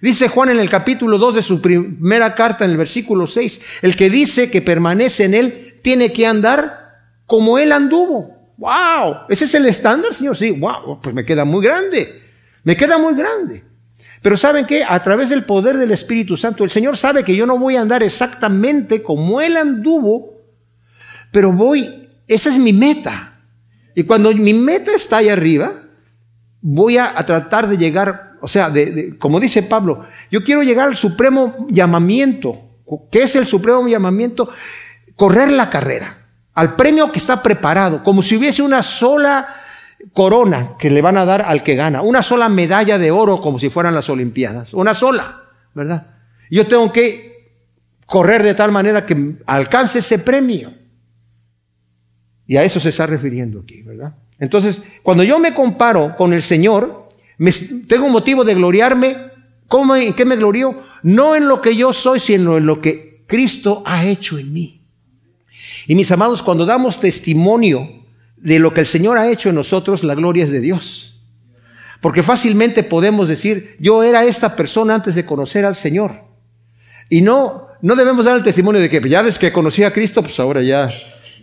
Dice Juan en el capítulo 2 de su primera carta, en el versículo 6, el que dice que permanece en él tiene que andar como él anduvo. ¡Wow! ¿Ese es el estándar, Señor? Sí, wow, pues me queda muy grande. Me queda muy grande. Pero ¿saben qué? A través del poder del Espíritu Santo, el Señor sabe que yo no voy a andar exactamente como Él anduvo, pero voy, esa es mi meta. Y cuando mi meta está ahí arriba, voy a, tratar de llegar, o sea, como dice Pablo, yo quiero llegar al supremo llamamiento. ¿Qué es el supremo llamamiento? Correr la carrera al premio que está preparado, como si hubiese una sola corona que le van a dar al que gana, una sola medalla de oro como si fueran las Olimpiadas, una sola, ¿verdad? Yo tengo que correr de tal manera que alcance ese premio. Y a eso se está refiriendo aquí, ¿verdad? Entonces, cuando yo me comparo con el Señor, me, tengo motivo de gloriarme. ¿Cómo, ¿En qué me glorio? No en lo que yo soy, sino en lo que Cristo ha hecho en mí. Y mis amados, cuando damos testimonio de lo que el Señor ha hecho en nosotros, la gloria es de Dios. Porque fácilmente podemos decir, yo era esta persona antes de conocer al Señor. Y no, no debemos dar el testimonio de que ya desde que conocí a Cristo, pues ahora ya,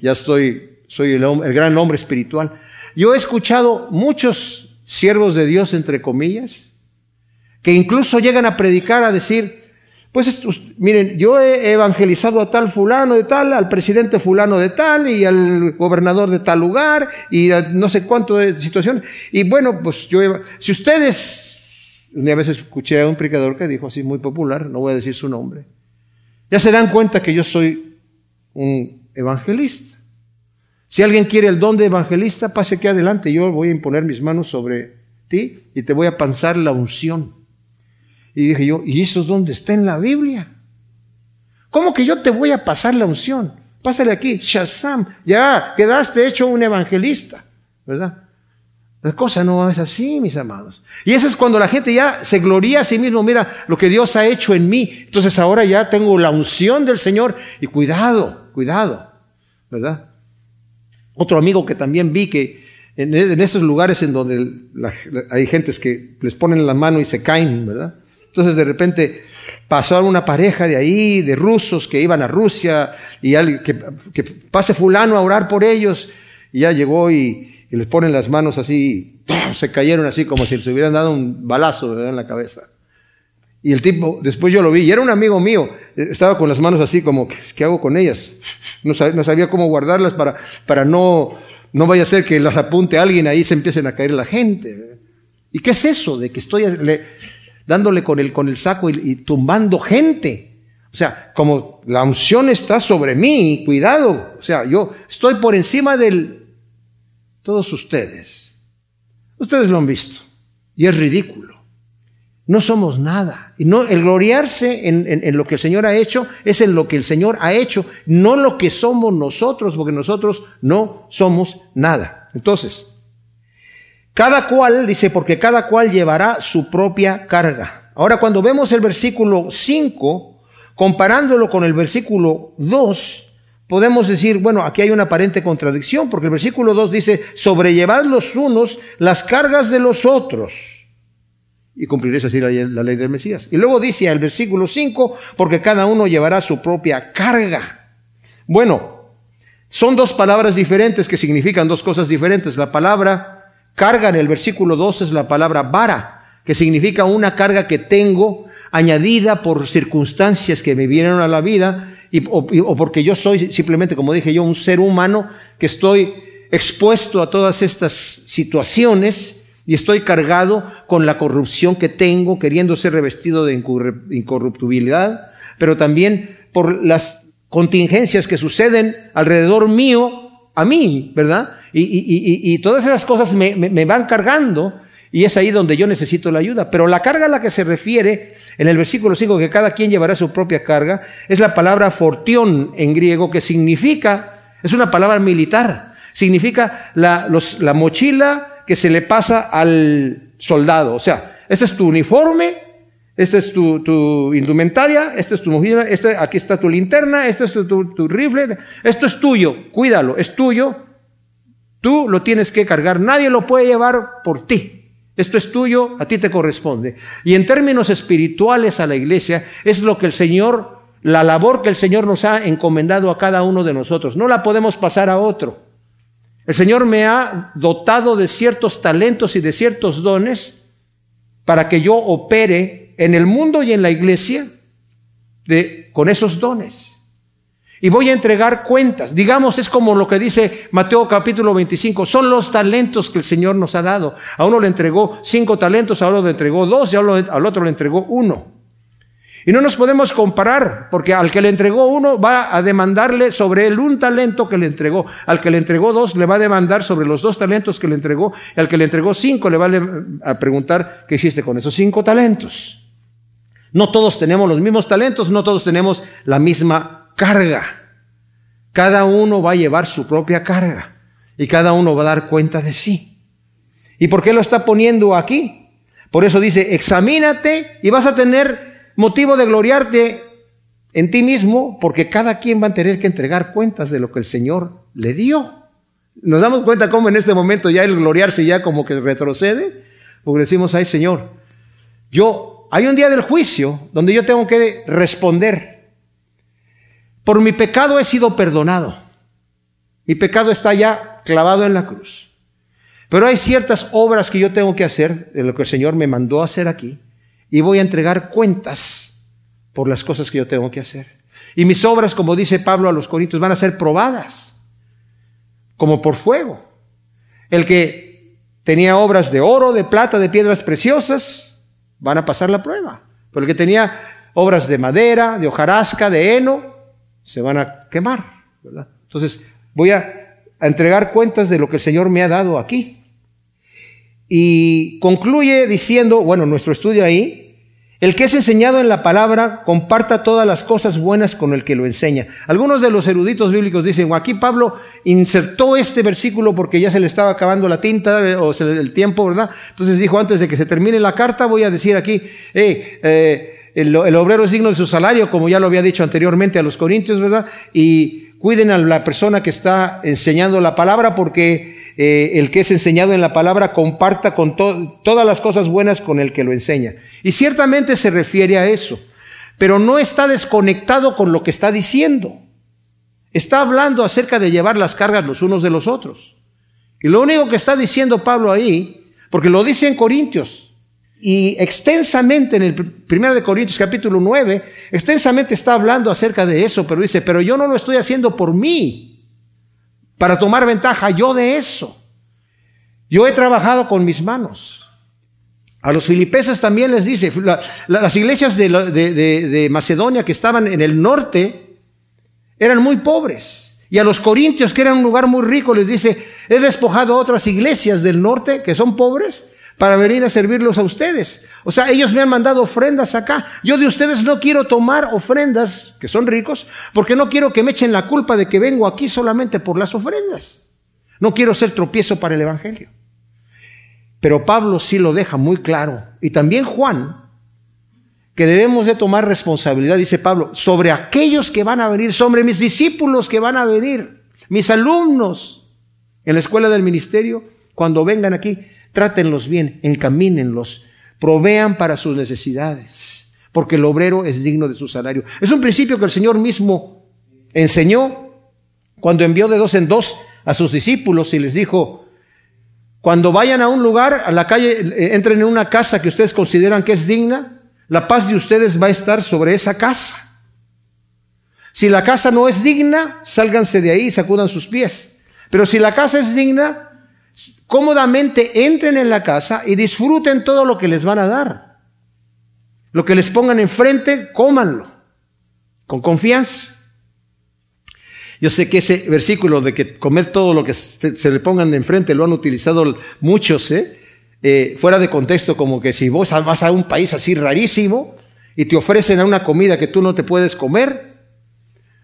ya estoy, soy el, el gran hombre espiritual. Yo he escuchado muchos siervos de Dios, entre comillas, que incluso llegan a predicar, a decir, pues miren, yo he evangelizado a tal fulano de tal, al presidente fulano de tal y al gobernador de tal lugar y no sé cuánto de situación. Y bueno, pues yo, si ustedes, una vez escuché a un predicador que dijo así muy popular, no voy a decir su nombre, ya se dan cuenta que yo soy un evangelista. Si alguien quiere el don de evangelista, pase aquí adelante, yo voy a imponer mis manos sobre ti y te voy a pasar la unción. Y dije yo, ¿y eso dónde está en la Biblia? ¿Cómo que yo te voy a pasar la unción? Pásale aquí, Shazam, ya quedaste hecho un evangelista, ¿verdad? La cosa no es así, mis amados. Y eso es cuando la gente ya se gloria a sí mismo, mira lo que Dios ha hecho en mí. Entonces ahora ya tengo la unción del Señor y cuidado, cuidado, ¿verdad? Otro amigo que también vi que en, esos lugares en donde hay gentes que les ponen la mano y se caen, ¿verdad? Entonces de repente pasó una pareja de ahí, de rusos que iban a Rusia, y que, que pase fulano a orar por ellos, y ya llegó y, les ponen las manos así, se cayeron así como si les hubieran dado un balazo en la cabeza. Y el tipo, después yo lo vi, y era un amigo mío, estaba con las manos así como, ¿qué hago con ellas? No sabía, cómo guardarlas para, para no, no vaya a ser que las apunte alguien ahí se empiecen a caer la gente. ¿Y qué es eso de que estoy, dándole con el, con el saco y, tumbando gente. O sea, como la unción está sobre mí, cuidado. O sea, yo estoy por encima de todos ustedes. Ustedes lo han visto. Y es ridículo. No somos nada. No, el gloriarse en, en, lo que el Señor ha hecho es en lo que el Señor ha hecho, no lo que somos nosotros, porque nosotros no somos nada. Entonces, cada cual, dice, porque cada cual llevará su propia carga. Ahora, cuando vemos el versículo 5, comparándolo con el versículo 2, podemos decir, bueno, aquí hay una aparente contradicción, porque el versículo 2 dice, sobrellevad los unos las cargas de los otros. Y cumpliréis así la, ley del Mesías. Y luego dice el versículo 5, porque cada uno llevará su propia carga. Bueno, son dos palabras diferentes que significan dos cosas diferentes. La palabra Carga en el versículo 2 es la palabra vara, que significa una carga que tengo añadida por circunstancias que me vienen a la vida y, o, porque yo soy simplemente, como dije yo, un ser humano que estoy expuesto a todas estas situaciones y estoy cargado con la corrupción que tengo, queriendo ser revestido de incorruptibilidad, pero también por las contingencias que suceden alrededor mío, a mí, ¿verdad? y, todas esas cosas me, me, van cargando y es ahí donde yo necesito la ayuda. Pero la carga a la que se refiere en el versículo 5, que cada quien llevará su propia carga, es la palabra fortión en griego, que significa, es una palabra militar, significa la, la mochila que se le pasa al soldado. O sea, este es tu uniforme, esta es tu, indumentaria, esta es tu mochila, este, aquí está tu linterna, este es tu, rifle, esto es tuyo, cuídalo, es tuyo, tú lo tienes que cargar, nadie lo puede llevar por ti. Esto es tuyo, a ti te corresponde. Y en términos espirituales a la iglesia es lo que el Señor, la labor que el Señor nos ha encomendado a cada uno de nosotros. No la podemos pasar a otro. El Señor me ha dotado de ciertos talentos y de ciertos dones para que yo opere en el mundo y en la iglesia de, con esos dones. Y voy a entregar cuentas. Digamos, es como lo que dice Mateo capítulo 25. Son los talentos que el Señor nos ha dado. A uno le entregó cinco talentos, a otro le entregó dos y al otro le entregó uno. Y no nos podemos comparar, porque al que le entregó uno va a demandarle sobre él un talento que le entregó. Al que le entregó dos le va a demandar sobre los dos talentos que le entregó. Y al que le entregó cinco le va a preguntar qué hiciste con esos cinco talentos. No todos tenemos los mismos talentos, no todos tenemos la misma carga. Cada uno va a llevar su propia carga y cada uno va a dar cuenta de sí. ¿Y por qué lo está poniendo aquí? Por eso dice, examínate y vas a tener motivo de gloriarte en ti mismo, porque cada quien va a tener que entregar cuentas de lo que el Señor le dio. Nos damos cuenta cómo en este momento ya el gloriarse ya como que retrocede, porque decimos, ay Señor, yo, hay un día del juicio donde yo tengo que responder. Por mi pecado he sido perdonado. Mi pecado está ya clavado en la cruz. Pero hay ciertas obras que yo tengo que hacer, de lo que el Señor me mandó hacer aquí, y voy a entregar cuentas por las cosas que yo tengo que hacer. Y mis obras, como dice Pablo a los Corintios, van a ser probadas, como por fuego. El que tenía obras de oro, de plata, de piedras preciosas, van a pasar la prueba. Pero el que tenía obras de madera, de hojarasca, de heno, se van a quemar. Entonces, voy a, a entregar cuentas de lo que el Señor me ha dado aquí. Y concluye diciendo, bueno, nuestro estudio ahí, el que es enseñado en la palabra comparta todas las cosas buenas con el que lo enseña. Algunos de los eruditos bíblicos dicen, aquí Pablo insertó este versículo porque ya se le estaba acabando la tinta o el tiempo, ¿verdad? Entonces dijo, antes de que se termine la carta, voy a decir aquí, eh, el, el, obrero es digno de su salario, como ya lo había dicho anteriormente a los corintios, ¿verdad? Y cuiden a la persona que está enseñando la palabra porque eh, el que es enseñado en la palabra comparta con todas las cosas buenas con el que lo enseña. Y ciertamente se refiere a eso, pero no está desconectado con lo que está diciendo. Está hablando acerca de llevar las cargas los unos de los otros. Y lo único que está diciendo Pablo ahí, porque lo dice en Corintios, y extensamente en el 1 de Corintios capítulo 9, extensamente está hablando acerca de eso, pero dice, pero yo no lo estoy haciendo por mí, para tomar ventaja yo de eso. Yo he trabajado con mis manos. A los filipenses también les dice, las iglesias de, de, Macedonia que estaban en el norte eran muy pobres. Y a los corintios, que eran un lugar muy rico, les dice, he despojado a otras iglesias del norte que son pobres para venir a servirlos a ustedes. O sea, ellos me han mandado ofrendas acá. Yo de ustedes no quiero tomar ofrendas, que son ricos, porque no quiero que me echen la culpa de que vengo aquí solamente por las ofrendas. No quiero ser tropiezo para el Evangelio. Pero Pablo sí lo deja muy claro. Y también Juan, que debemos de tomar responsabilidad, dice Pablo, sobre aquellos que van a venir, sobre mis discípulos que van a venir, mis alumnos en la escuela del ministerio, cuando vengan aquí, trátenlos bien, encamínenlos, provean para sus necesidades, porque el obrero es digno de su salario. Es un principio que el Señor mismo enseñó cuando envió de dos en dos a sus discípulos y les dijo, cuando vayan a un lugar, a la calle, eh, entren en una casa que ustedes consideran que es digna, la paz de ustedes va a estar sobre esa casa. Si la casa no es digna, sálganse de ahí y sacudan sus pies. Pero si la casa es digna, cómodamente entren en la casa y disfruten todo lo que les van a dar. Lo que les pongan enfrente, cómanlo, con confianza. Yo sé que ese versículo de que comer todo lo que se, le pongan de enfrente lo han utilizado muchos, ¿eh? ¿eh? fuera de contexto, como que si vos vas a un país así rarísimo y te ofrecen una comida que tú no te puedes comer,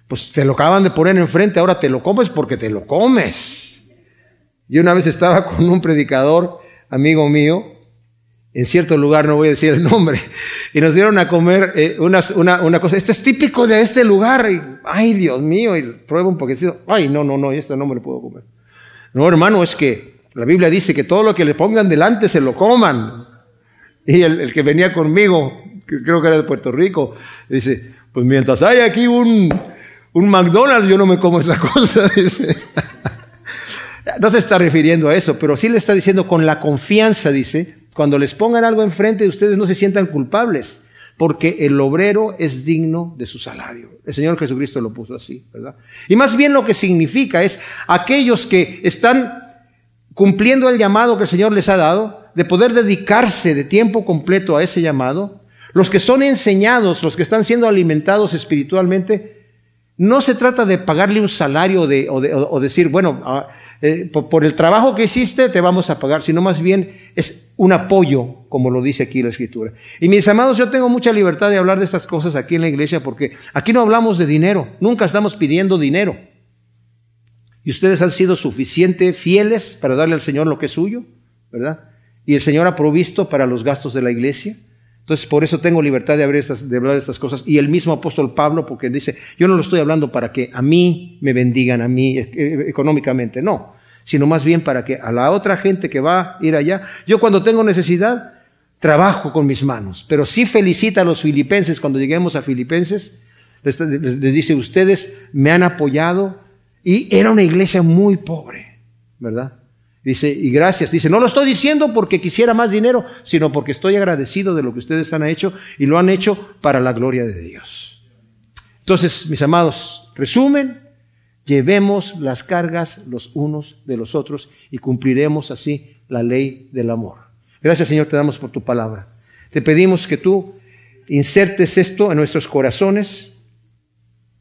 pues te lo acaban de poner enfrente, ahora te lo comes porque te lo comes. Yo una vez estaba con un predicador, amigo mío, en cierto lugar, no voy a decir el nombre, y nos dieron a comer eh, una, una, cosa, este es típico de este lugar, y, ay Dios mío, y prueba un poquitito, ay no, no, no, esto no me lo puedo comer. No, hermano, es que la Biblia dice que todo lo que le pongan delante se lo coman. Y el, que venía conmigo, que creo que era de Puerto Rico, dice, pues mientras hay aquí un, un McDonald's, yo no me como esa cosa, dice. No se está refiriendo a eso, pero sí le está diciendo con la confianza, dice, cuando les pongan algo enfrente, ustedes no se sientan culpables, porque el obrero es digno de su salario. El Señor Jesucristo lo puso así, ¿verdad? Y más bien lo que significa es aquellos que están cumpliendo el llamado que el Señor les ha dado, de poder dedicarse de tiempo completo a ese llamado, los que son enseñados, los que están siendo alimentados espiritualmente, no se trata de pagarle un salario de, o, decir, bueno, ah, eh, por, el trabajo que hiciste te vamos a pagar, sino más bien es un apoyo, como lo dice aquí la Escritura. Y mis amados, yo tengo mucha libertad de hablar de estas cosas aquí en la iglesia porque aquí no hablamos de dinero, nunca estamos pidiendo dinero. Y ustedes han sido suficiente fieles para darle al Señor lo que es suyo, ¿verdad? Y el Señor ha provisto para los gastos de la iglesia. Entonces, por eso tengo libertad de, estas, de hablar de estas cosas. Y el mismo apóstol Pablo, porque dice, yo no lo estoy hablando para que a mí me bendigan, a mí eh, eh, económicamente, no, sino más bien para que a la otra gente que va a ir allá, yo cuando tengo necesidad, trabajo con mis manos. Pero sí felicita a los filipenses cuando lleguemos a Filipenses, les, les dice, ustedes me han apoyado y era una iglesia muy pobre, ¿verdad? Dice, y gracias. Dice, no lo estoy diciendo porque quisiera más dinero, sino porque estoy agradecido de lo que ustedes han hecho y lo han hecho para la gloria de Dios. Entonces, mis amados, resumen, llevemos las cargas los unos de los otros y cumpliremos así la ley del amor. Gracias Señor, te damos por tu palabra. Te pedimos que tú insertes esto en nuestros corazones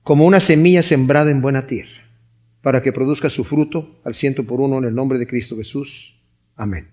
como una semilla sembrada en buena tierra para que produzca su fruto al ciento por uno en el nombre de Cristo Jesús. Amén.